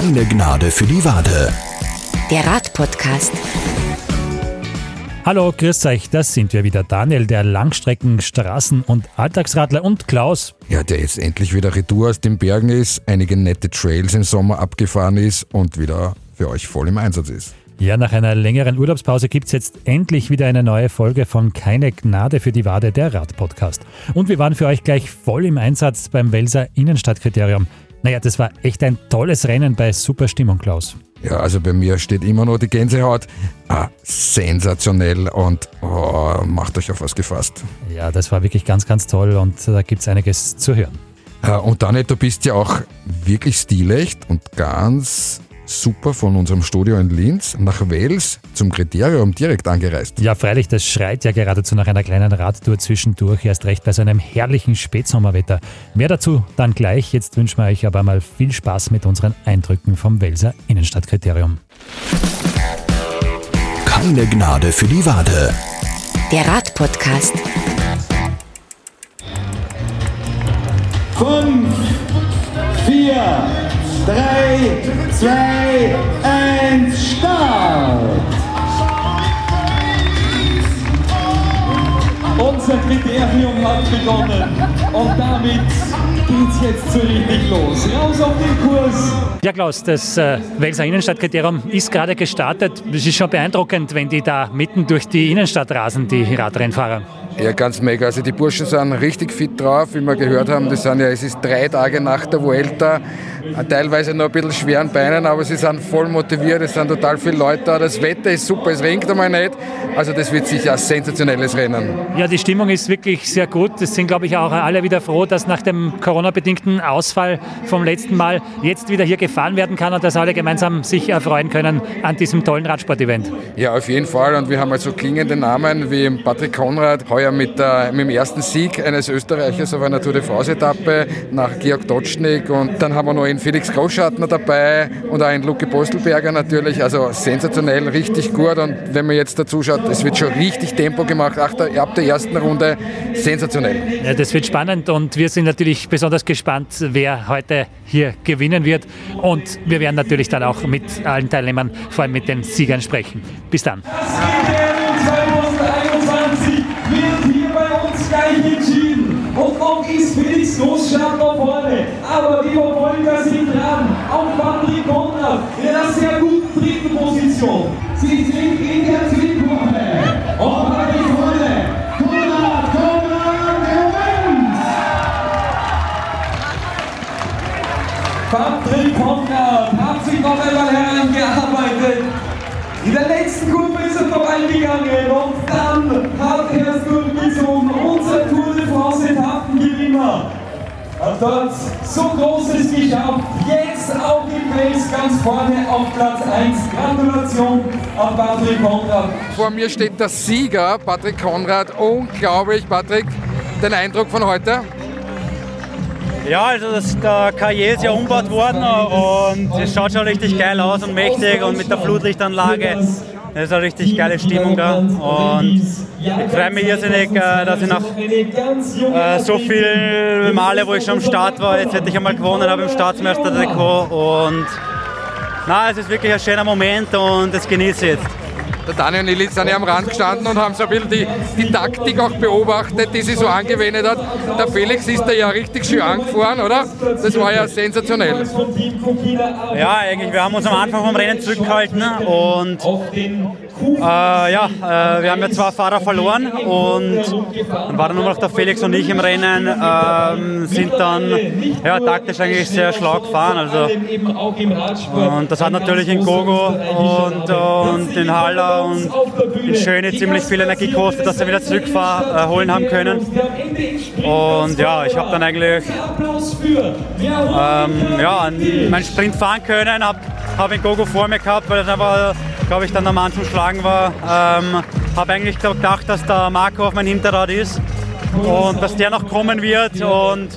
Keine Gnade für die Wade. Der Radpodcast. Hallo, grüß euch, das sind wir wieder. Daniel, der Langstrecken-, Straßen- und Alltagsradler und Klaus. Ja, der jetzt endlich wieder retour aus den Bergen ist, einige nette Trails im Sommer abgefahren ist und wieder für euch voll im Einsatz ist. Ja, nach einer längeren Urlaubspause gibt es jetzt endlich wieder eine neue Folge von Keine Gnade für die Wade, der Radpodcast. Und wir waren für euch gleich voll im Einsatz beim Welser Innenstadtkriterium. Naja, das war echt ein tolles Rennen bei super Stimmung, Klaus. Ja, also bei mir steht immer noch die Gänsehaut. Ah, sensationell und oh, macht euch auf was gefasst. Ja, das war wirklich ganz, ganz toll und da gibt es einiges zu hören. Äh, und Daniel, du bist ja auch wirklich stilecht und ganz super von unserem Studio in Linz nach Wales zum Kriterium direkt angereist. Ja, freilich, das schreit ja geradezu nach einer kleinen Radtour zwischendurch, erst recht bei so einem herrlichen Spätsommerwetter. Mehr dazu dann gleich. Jetzt wünschen wir euch aber mal viel Spaß mit unseren Eindrücken vom Welser Innenstadtkriterium. Keine Gnade für die Wade. Der Radpodcast. Fünf, vier, drei, zwei, eins, Start! Unser Kriterium hat begonnen und damit geht's jetzt so richtig los. Raus auf den Kurs! Ja, Klaus, das äh, Welser Innenstadtkriterium ist gerade gestartet. Es ist schon beeindruckend, wenn die da mitten durch die Innenstadt rasen, die Radrennfahrer. Ja, ganz mega. Also die Burschen sind richtig fit drauf, wie wir gehört haben. Das sind ja, es ist drei Tage nach der Vuelta, teilweise noch ein bisschen schweren Beinen, aber sie sind voll motiviert, es sind total viele Leute da. Das Wetter ist super, es regnet einmal nicht. Also das wird sicher ein sensationelles Rennen. Ja, die Stimmung ist wirklich sehr gut. Es sind, glaube ich, auch alle wieder froh, dass nach dem Corona-bedingten Ausfall vom letzten Mal jetzt wieder hier gefahren werden kann und dass alle gemeinsam sich erfreuen können an diesem tollen Radsport-Event. Ja, auf jeden Fall. Und wir haben also klingende Namen wie Patrick Konrad, heuer mit, der, mit dem ersten Sieg eines Österreichers auf einer Tour de France-Etappe nach Georg Dotschnik. Und dann haben wir noch einen Felix Großschattner dabei und auch einen Luke Postelberger natürlich. Also sensationell, richtig gut. Und wenn man jetzt dazu schaut, es wird schon richtig Tempo gemacht. Ab der, ab der ersten Runde sensationell. Ja, das wird spannend und wir sind natürlich besonders gespannt, wer heute hier gewinnen wird. Und wir werden natürlich dann auch mit allen Teilnehmern, vor allem mit den Siegern sprechen. Bis dann. Noch ist Felix Großschartner vorne. Aber die Verfolger sind dran. Auch Patrick Konrad in einer sehr guten dritten Position. Sie sind in der Zielgruppe. Dort so Großes geschafft. Jetzt auch im Fels ganz vorne auf Platz 1. Gratulation an Patrick Konrad. Vor mir steht der Sieger, Patrick Konrad. Unglaublich, Patrick. Dein Eindruck von heute? Ja, also das, der Karriere ist ja umgebaut worden und es schaut schon richtig geil aus und mächtig und mit der Flutlichtanlage. Das ist eine richtig geile Stimmung da und ich freue mich irrsinnig, äh, dass ich nach äh, so vielen Male, wo ich schon am Start war, jetzt hätte ich einmal gewonnen habe im Staatsmeister-Trikot und na, es ist wirklich ein schöner Moment und das genieße ich jetzt. Der Daniel und Nili sind ja am Rand gestanden und haben so ein bisschen die, die Taktik auch beobachtet, die sie so angewendet hat. Der Felix ist da ja richtig schön angefahren, oder? Das war ja sensationell. Ja, eigentlich, wir haben uns am Anfang vom Rennen zurückgehalten und äh, ja, äh, wir haben ja zwei Fahrer verloren und dann waren nur noch der Felix und ich im Rennen, ähm, sind dann ja, taktisch eigentlich sehr schlau gefahren. Also, und das hat natürlich in Gogo und, und in Haller und in Schöne ziemlich viel Energie gekostet, dass wir wieder zurückholen haben können. Und ja, ich habe dann eigentlich ähm, ja, meinen Sprint fahren können, habe hab in Gogo vor mir gehabt, weil das einfach, glaube ich, dann Mann zum Schlagen war. Ähm, habe eigentlich gedacht, dass der Marco auf mein Hinterrad ist und dass der noch kommen wird. Und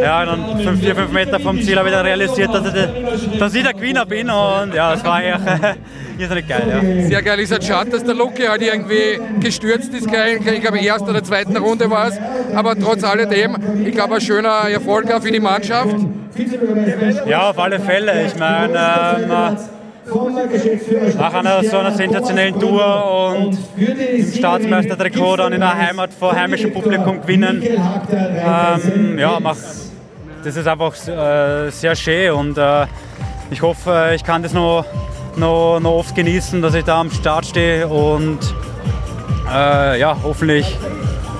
ja, dann 5, 4, 5 Meter vom Ziel habe ich dann realisiert, dass ich, der, dass ich der Gewinner bin. Und ja, es war eigentlich irrsinnig geil. Ja. Sehr geil ist halt schade, dass der Luki halt irgendwie gestürzt ist. Ich glaube, in der ersten oder zweiten Runde war es. Aber trotz alledem, ich glaube, ein schöner Erfolg auch für die Mannschaft. Ja, auf alle Fälle. Ich meine, ähm, nach einer so einer sensationellen Tour und im Staatsmeistertrikot dann in der Heimat vor heimischem Publikum gewinnen, ähm, ja, mach, das ist einfach äh, sehr schön und äh, ich hoffe, ich kann das noch, noch, noch oft genießen, dass ich da am Start stehe und äh, ja, hoffentlich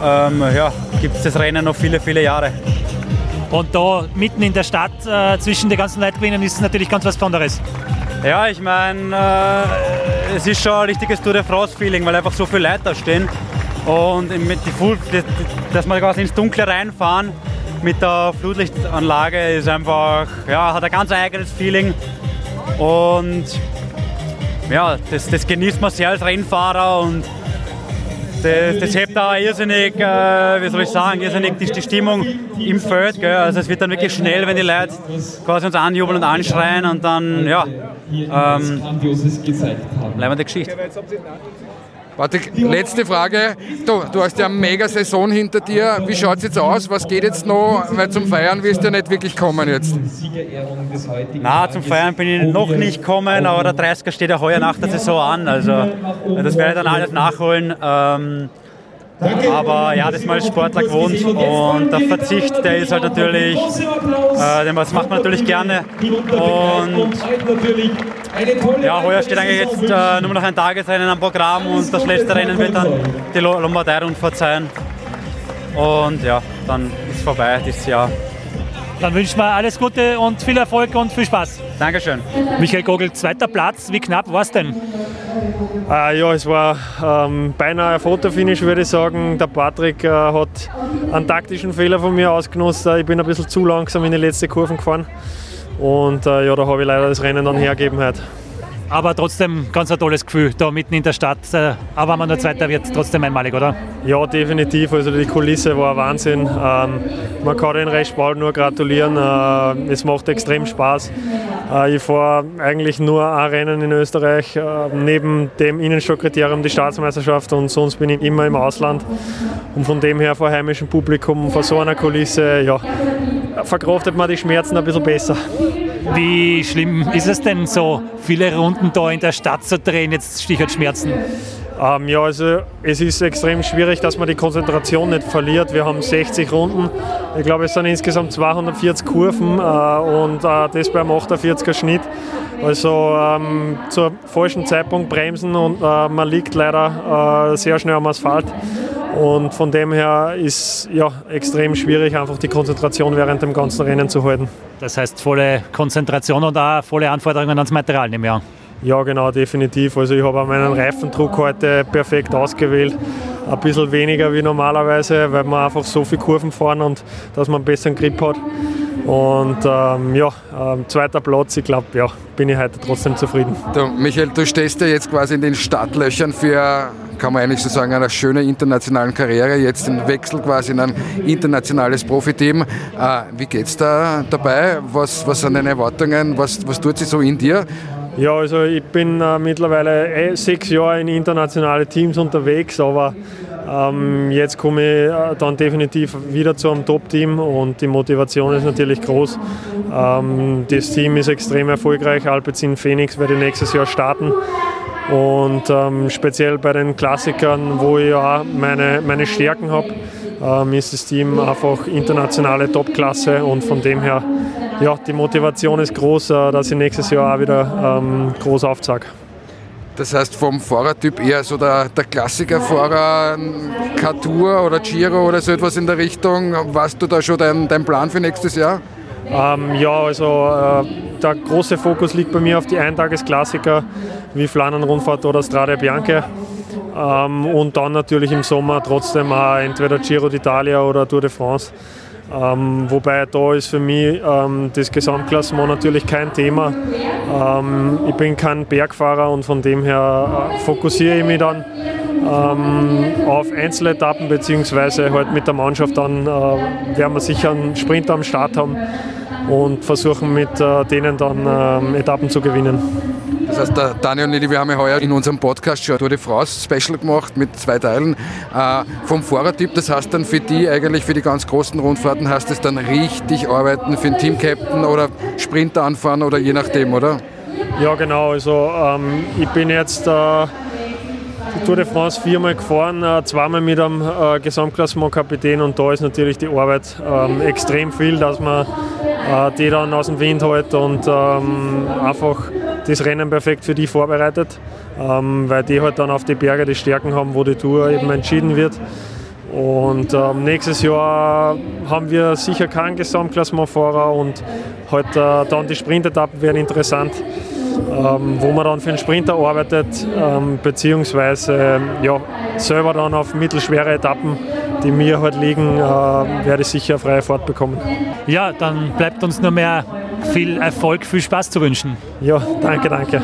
ähm, ja, gibt es das Rennen noch viele, viele Jahre. Und da mitten in der Stadt äh, zwischen den ganzen Leitgewinnen ist es natürlich ganz was Besonderes. Ja, ich meine, äh, es ist schon ein richtiges Tour de France-Feeling, weil einfach so viele Leute da stehen. Und mit die Full, dass wir quasi ins Dunkle reinfahren mit der Flutlichtanlage ist einfach, ja, hat ein ganz eigenes Feeling. Und ja, das, das genießt man sehr als Rennfahrer und das, das hebt auch irrsinnig, äh, wie soll ich sagen, irrsinnig die, die Stimmung im Feld. Gell? Also es wird dann wirklich schnell, wenn die Leute quasi uns anjubeln und anschreien und dann, ja, ähm, der Geschichte. Patrick, letzte Frage. Du, du hast ja eine mega Saison hinter dir. Wie schaut es jetzt aus? Was geht jetzt noch? Weil zum Feiern wirst du ja nicht wirklich kommen jetzt. Na, zum Feiern bin ich noch nicht gekommen, aber der 30er steht ja heuer nach der Saison an. Also das werde ich dann alles nachholen. Ähm, aber ja, das ist mal Sportler gewohnt und der Verzicht, der ist halt natürlich, äh, das macht man natürlich gerne. Und ja, heuer steht eigentlich jetzt äh, nur noch ein Tagesrennen am Programm und das letzte Rennen wird dann die Lombardei-Rundfahrt sein. Und ja, dann ist vorbei dieses Jahr. Dann wünschen wir alles Gute und viel Erfolg und viel Spaß. Dankeschön. Michael Gogel, zweiter Platz. Wie knapp war es denn? Äh, ja, es war ähm, beinahe ein Fotofinish, würde ich sagen. Der Patrick äh, hat einen taktischen Fehler von mir ausgenutzt. Ich bin ein bisschen zu langsam in die letzte Kurven gefahren. Und äh, ja, da habe ich leider das Rennen dann hergegeben heute. Aber trotzdem ganz ein tolles Gefühl, da mitten in der Stadt. Äh, aber wenn man nur Zweiter wird, trotzdem einmalig, oder? Ja, definitiv. Also die Kulisse war Wahnsinn. Ähm, man kann den bald nur gratulieren. Äh, es macht extrem Spaß. Äh, ich fahre eigentlich nur ein Rennen in Österreich, äh, neben dem Innenstadtkriterium die Staatsmeisterschaft und sonst bin ich immer im Ausland. Und von dem her vor heimischem Publikum, vor so einer Kulisse, ja, verkraftet man die Schmerzen ein bisschen besser. Wie schlimm ist es denn so, viele Runden da in der Stadt zu drehen, jetzt Stichwort Schmerzen? Ähm, ja, also es ist extrem schwierig, dass man die Konzentration nicht verliert. Wir haben 60 Runden. Ich glaube, es sind insgesamt 240 Kurven äh, und äh, das beim 48er Schnitt. Also ähm, zur falschen Zeitpunkt bremsen und äh, man liegt leider äh, sehr schnell am Asphalt. Und von dem her ist ja extrem schwierig, einfach die Konzentration während dem ganzen Rennen zu halten. Das heißt volle Konzentration und auch volle Anforderungen ans Material, nehme ich an. Ja, genau, definitiv. Also ich habe meinen Reifendruck heute perfekt ausgewählt. Ein bisschen weniger wie normalerweise, weil wir einfach so viele Kurven fahren und dass man einen besseren Grip hat. Und ähm, ja, ähm, zweiter Platz, ich glaube, ja, bin ich heute trotzdem zufrieden. Du, Michael, du stehst ja jetzt quasi in den Startlöchern für, kann man eigentlich so sagen, eine schöne internationalen Karriere. Jetzt den Wechsel quasi in ein internationales Profiteam. Äh, wie geht's da dabei? Was, was sind deine Erwartungen? Was, was tut sich so in dir? Ja, also ich bin äh, mittlerweile eh sechs Jahre in internationale Teams unterwegs, aber ähm, jetzt komme ich äh, dann definitiv wieder zu einem Top-Team und die Motivation ist natürlich groß. Ähm, das Team ist extrem erfolgreich. Alpecin Phoenix werde nächstes Jahr starten. Und ähm, speziell bei den Klassikern, wo ich ja meine, meine Stärken habe, ähm, ist das Team einfach internationale Topklasse und von dem her, ja, die Motivation ist groß, äh, dass ich nächstes Jahr auch wieder ähm, groß aufzeige. Das heißt vom Fahrertyp eher so der, der Klassikerfahrer, Tour oder Giro oder so etwas in der Richtung. Warst du da schon dein, dein Plan für nächstes Jahr? Ähm, ja, also äh, der große Fokus liegt bei mir auf die Eintagesklassiker wie Flandern-Rundfahrt oder Strade Bianche. Ähm, und dann natürlich im Sommer trotzdem auch entweder Giro d'Italia oder Tour de France. Ähm, wobei da ist für mich ähm, das Gesamtklassement natürlich kein Thema. Ähm, ich bin kein Bergfahrer und von dem her äh, fokussiere ich mich dann ähm, auf Einzeletappen beziehungsweise halt mit der Mannschaft dann äh, werden wir sicher einen Sprinter am Start haben und versuchen mit äh, denen dann ähm, Etappen zu gewinnen. Das heißt, der Daniel und ich, wir haben ja heuer in unserem Podcast schon Tour de France Special gemacht mit zwei Teilen äh, vom Fahrertyp. Das heißt dann für die eigentlich, für die ganz großen Rundfahrten, heißt es dann richtig arbeiten für den Teamcaptain oder Sprinter anfahren oder je nachdem, oder? Ja, genau. Also ähm, ich bin jetzt äh, die Tour de France viermal gefahren, äh, zweimal mit einem äh, Gesamtklassementkapitän und da ist natürlich die Arbeit ähm, extrem viel, dass man die dann aus dem Wind hält und ähm, einfach das Rennen perfekt für die vorbereitet, ähm, weil die halt dann auf die Berge die Stärken haben, wo die Tour eben entschieden wird. Und ähm, nächstes Jahr haben wir sicher keinen Gesamtklassementfahrer und halt, äh, dann die Sprintetappen werden interessant ähm, wo man dann für einen Sprinter arbeitet, ähm, beziehungsweise ja, selber dann auf mittelschwere Etappen, die mir halt liegen, äh, werde ich sicher freie Fahrt bekommen. Ja, dann bleibt uns nur mehr viel Erfolg, viel Spaß zu wünschen. Ja, danke, danke.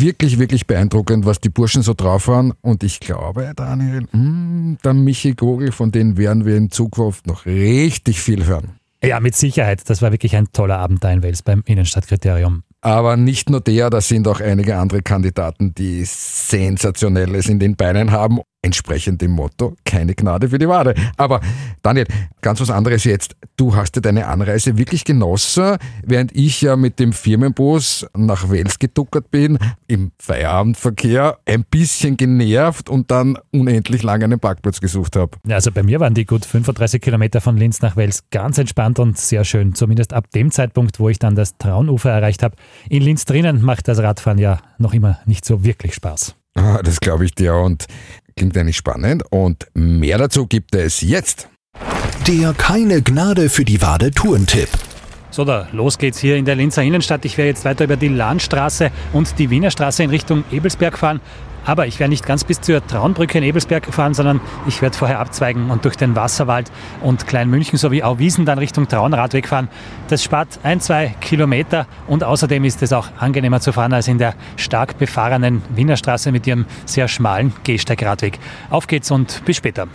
wirklich, wirklich beeindruckend, was die Burschen so drauf waren. Und ich glaube, Daniel, mh, der Michi Gogel, von denen werden wir in Zukunft noch richtig viel hören. Ja, mit Sicherheit. Das war wirklich ein toller Abend da in Wels beim Innenstadtkriterium. Aber nicht nur der, da sind auch einige andere Kandidaten, die Sensationelles in den Beinen haben entsprechend dem Motto, keine Gnade für die Wade. Aber Daniel, ganz was anderes jetzt. Du hast ja deine Anreise wirklich genossen, während ich ja mit dem Firmenbus nach Wels geduckert bin, im Feierabendverkehr ein bisschen genervt und dann unendlich lange einen Parkplatz gesucht habe. Ja, also bei mir waren die gut 35 Kilometer von Linz nach Wels ganz entspannt und sehr schön. Zumindest ab dem Zeitpunkt, wo ich dann das Traunufer erreicht habe. In Linz drinnen macht das Radfahren ja noch immer nicht so wirklich Spaß. Ah, das glaube ich dir. Und Klingt eigentlich spannend und mehr dazu gibt es jetzt. Der keine Gnade für die Wade Tourentipp. So, da los geht's hier in der Linzer Innenstadt. Ich werde jetzt weiter über die Lahnstraße und die Wiener Straße in Richtung Ebelsberg fahren. Aber ich werde nicht ganz bis zur Traunbrücke in Ebelsberg fahren, sondern ich werde vorher abzweigen und durch den Wasserwald und Kleinmünchen sowie Auwiesen dann Richtung Traunradweg fahren. Das spart ein, zwei Kilometer und außerdem ist es auch angenehmer zu fahren als in der stark befahrenen Wiener Straße mit ihrem sehr schmalen Gehsteigradweg. Auf geht's und bis später.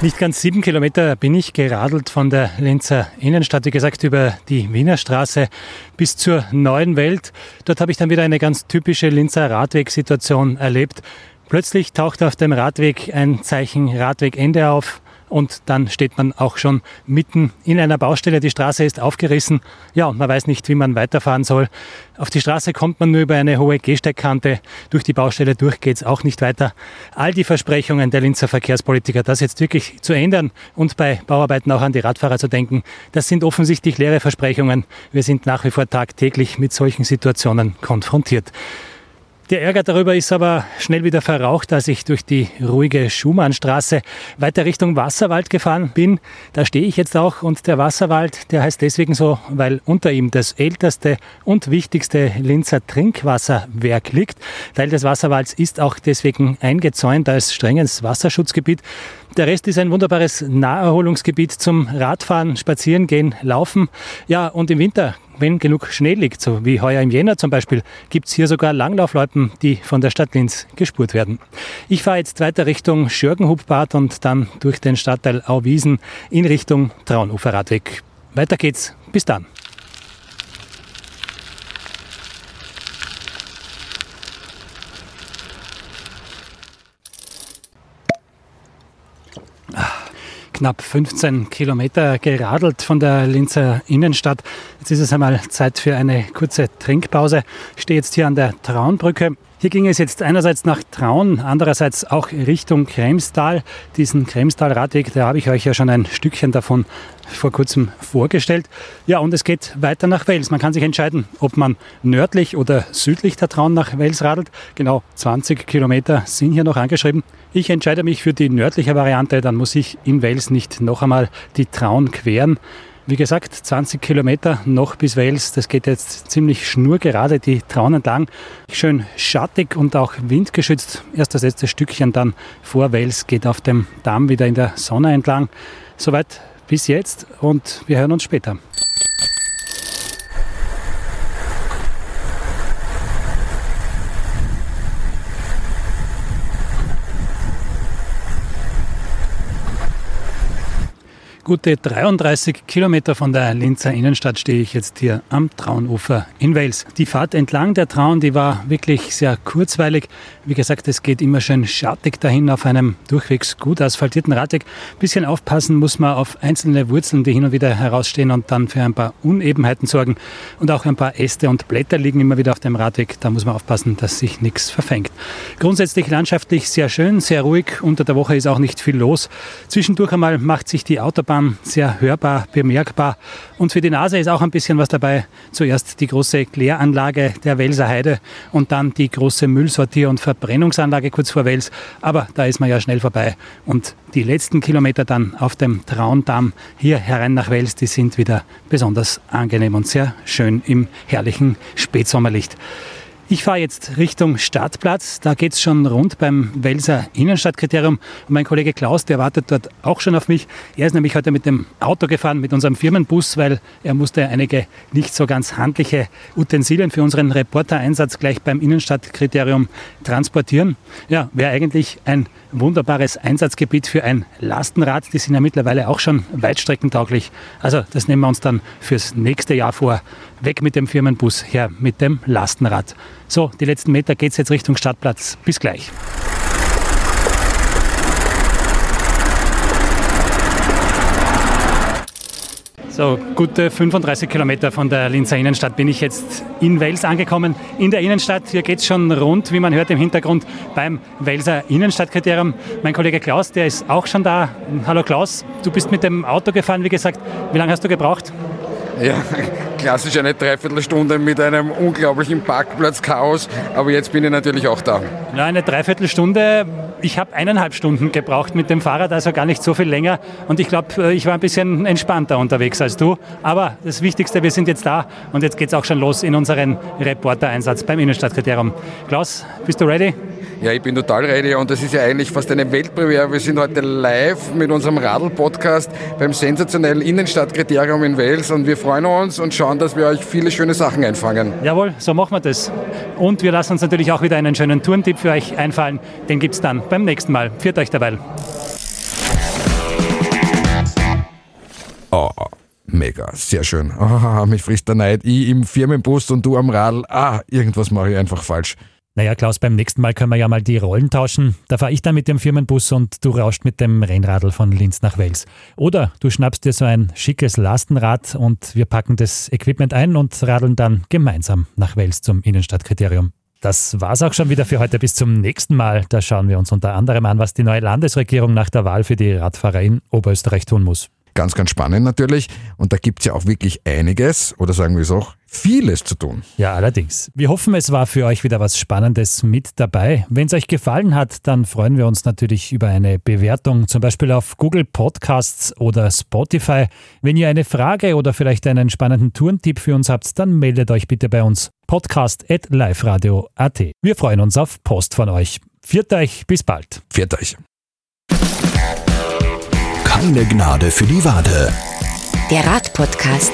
Nicht ganz sieben Kilometer bin ich geradelt von der Linzer Innenstadt, wie gesagt, über die Wiener Straße bis zur neuen Welt. Dort habe ich dann wieder eine ganz typische Linzer Radwegsituation erlebt. Plötzlich taucht auf dem Radweg ein Zeichen Radwegende auf und dann steht man auch schon mitten in einer Baustelle. Die Straße ist aufgerissen. Ja, und man weiß nicht, wie man weiterfahren soll. Auf die Straße kommt man nur über eine hohe Gehsteigkante. Durch die Baustelle durch geht's auch nicht weiter. All die Versprechungen der Linzer Verkehrspolitiker, das jetzt wirklich zu ändern und bei Bauarbeiten auch an die Radfahrer zu denken, das sind offensichtlich leere Versprechungen. Wir sind nach wie vor tagtäglich mit solchen Situationen konfrontiert. Der Ärger darüber ist aber schnell wieder verraucht, als ich durch die ruhige Schumannstraße weiter Richtung Wasserwald gefahren bin. Da stehe ich jetzt auch und der Wasserwald, der heißt deswegen so, weil unter ihm das älteste und wichtigste Linzer Trinkwasserwerk liegt. Teil des Wasserwalds ist auch deswegen eingezäunt als strenges Wasserschutzgebiet. Der Rest ist ein wunderbares Naherholungsgebiet zum Radfahren, Spazierengehen, Laufen. Ja, und im Winter, wenn genug Schnee liegt, so wie heuer im Jänner zum Beispiel, gibt es hier sogar Langlaufloipen, die von der Stadt Linz gespurt werden. Ich fahre jetzt weiter Richtung Schörgenhubbad und dann durch den Stadtteil Auwiesen in Richtung Traunuferradweg. Weiter geht's. Bis dann. Knapp 15 Kilometer geradelt von der Linzer Innenstadt. Jetzt ist es einmal Zeit für eine kurze Trinkpause. Ich stehe jetzt hier an der Traunbrücke. Hier ging es jetzt einerseits nach Traun, andererseits auch Richtung Kremstal. Diesen Kremstal-Radweg, da habe ich euch ja schon ein Stückchen davon vor kurzem vorgestellt. Ja, und es geht weiter nach Wels. Man kann sich entscheiden, ob man nördlich oder südlich der Traun nach Wels radelt. Genau 20 Kilometer sind hier noch angeschrieben. Ich entscheide mich für die nördliche Variante, dann muss ich in Wels nicht noch einmal die Traun queren. Wie gesagt, 20 Kilometer noch bis Wales. Das geht jetzt ziemlich schnurgerade die Traun entlang. Schön schattig und auch windgeschützt. Erst das letzte Stückchen dann vor Wales geht auf dem Damm wieder in der Sonne entlang. Soweit bis jetzt und wir hören uns später. Gute 33 Kilometer von der Linzer Innenstadt stehe ich jetzt hier am Traunufer in Wales. Die Fahrt entlang der Traun, die war wirklich sehr kurzweilig. Wie gesagt, es geht immer schön schattig dahin auf einem durchwegs gut asphaltierten Radweg. Bisschen aufpassen muss man auf einzelne Wurzeln, die hin und wieder herausstehen und dann für ein paar Unebenheiten sorgen. Und auch ein paar Äste und Blätter liegen immer wieder auf dem Radweg. Da muss man aufpassen, dass sich nichts verfängt. Grundsätzlich landschaftlich sehr schön, sehr ruhig. Unter der Woche ist auch nicht viel los. Zwischendurch einmal macht sich die Autobahn Autobahn sehr hörbar, bemerkbar. Und für die Nase ist auch ein bisschen was dabei. Zuerst die große Kläranlage der Welser Heide und dann die große Müllsortier- und Verbrennungsanlage kurz vor Wels. Aber da ist man ja schnell vorbei. Und die letzten Kilometer dann auf dem Traundamm hier herein nach Wels, die sind wieder besonders angenehm und sehr schön im herrlichen Spätsommerlicht. Ich fahre jetzt Richtung Stadtplatz. Da geht es schon rund beim Welser Innenstadtkriterium. Und mein Kollege Klaus, der wartet dort auch schon auf mich. Er ist nämlich heute mit dem Auto gefahren, mit unserem Firmenbus, weil er musste einige nicht so ganz handliche Utensilien für unseren Reportereinsatz gleich beim Innenstadtkriterium transportieren. Ja, wäre eigentlich ein wunderbares Einsatzgebiet für ein Lastenrad. Die sind ja mittlerweile auch schon weitstreckentauglich. Also das nehmen wir uns dann fürs nächste Jahr vor. Weg mit dem Firmenbus, her mit dem Lastenrad. So, die letzten Meter geht es jetzt Richtung Stadtplatz. Bis gleich. So, gute 35 Kilometer von der Linzer Innenstadt bin ich jetzt in Wels angekommen. In der Innenstadt, hier geht es schon rund, wie man hört im Hintergrund, beim Welser Innenstadtkriterium. Mein Kollege Klaus, der ist auch schon da. Hallo Klaus, du bist mit dem Auto gefahren, wie gesagt. Wie lange hast du gebraucht? Ja, klassisch eine Dreiviertelstunde mit einem unglaublichen Parkplatzchaos, aber jetzt bin ich natürlich auch da. Ja, eine Dreiviertelstunde. Ich habe eineinhalb Stunden gebraucht mit dem Fahrrad, also gar nicht so viel länger. Und ich glaube, äh, ich war ein bisschen entspannter unterwegs als du. Aber das Wichtigste, wir sind jetzt da und jetzt geht es auch schon los in unseren Reportereinsatz beim Innenstadtkriterium. Klaus, bist du ready? Ja, ich bin total ready und das ist ja eigentlich fast eine Weltpremiere. Wir sind heute live mit unserem Radl-Podcast beim sensationellen Innenstadtkriterium in Wales und wir freuen uns und schauen, dass wir euch viele schöne Sachen einfangen. Jawohl, so machen wir das. Und wir lassen uns natürlich auch wieder einen schönen Tourentipp für euch einfallen. Den gibt es dann beim nächsten Mal. Führt euch dabei. Oh, mega, sehr schön. Oh, mich frisst der Neid. Ich im Firmenbus und du am Radl. Ah, irgendwas mache ich einfach falsch. Naja, Klaus, beim nächsten Mal können wir ja mal die Rollen tauschen. Da fahre ich dann mit dem Firmenbus und du rauscht mit dem Rennradl von Linz nach Wels. Oder du schnappst dir so ein schickes Lastenrad und wir packen das Equipment ein und radeln dann gemeinsam nach Wels zum Innenstadtkriterium. Das war's auch schon wieder für heute. Bis zum nächsten Mal. Da schauen wir uns unter anderem an, was die neue Landesregierung nach der Wahl für die Radfahrer in Oberösterreich tun muss. Ganz, ganz spannend natürlich. Und da gibt es ja auch wirklich einiges, oder sagen wir es auch, vieles zu tun. Ja, allerdings. Wir hoffen, es war für euch wieder was Spannendes mit dabei. Wenn es euch gefallen hat, dann freuen wir uns natürlich über eine Bewertung, zum Beispiel auf Google Podcasts oder Spotify. Wenn ihr eine Frage oder vielleicht einen spannenden Tourentipp für uns habt, dann meldet euch bitte bei uns podcast.liferadio.at. Wir freuen uns auf Post von euch. Viert euch, bis bald. Viert euch. Keine Gnade für die Wade. Der Radpodcast.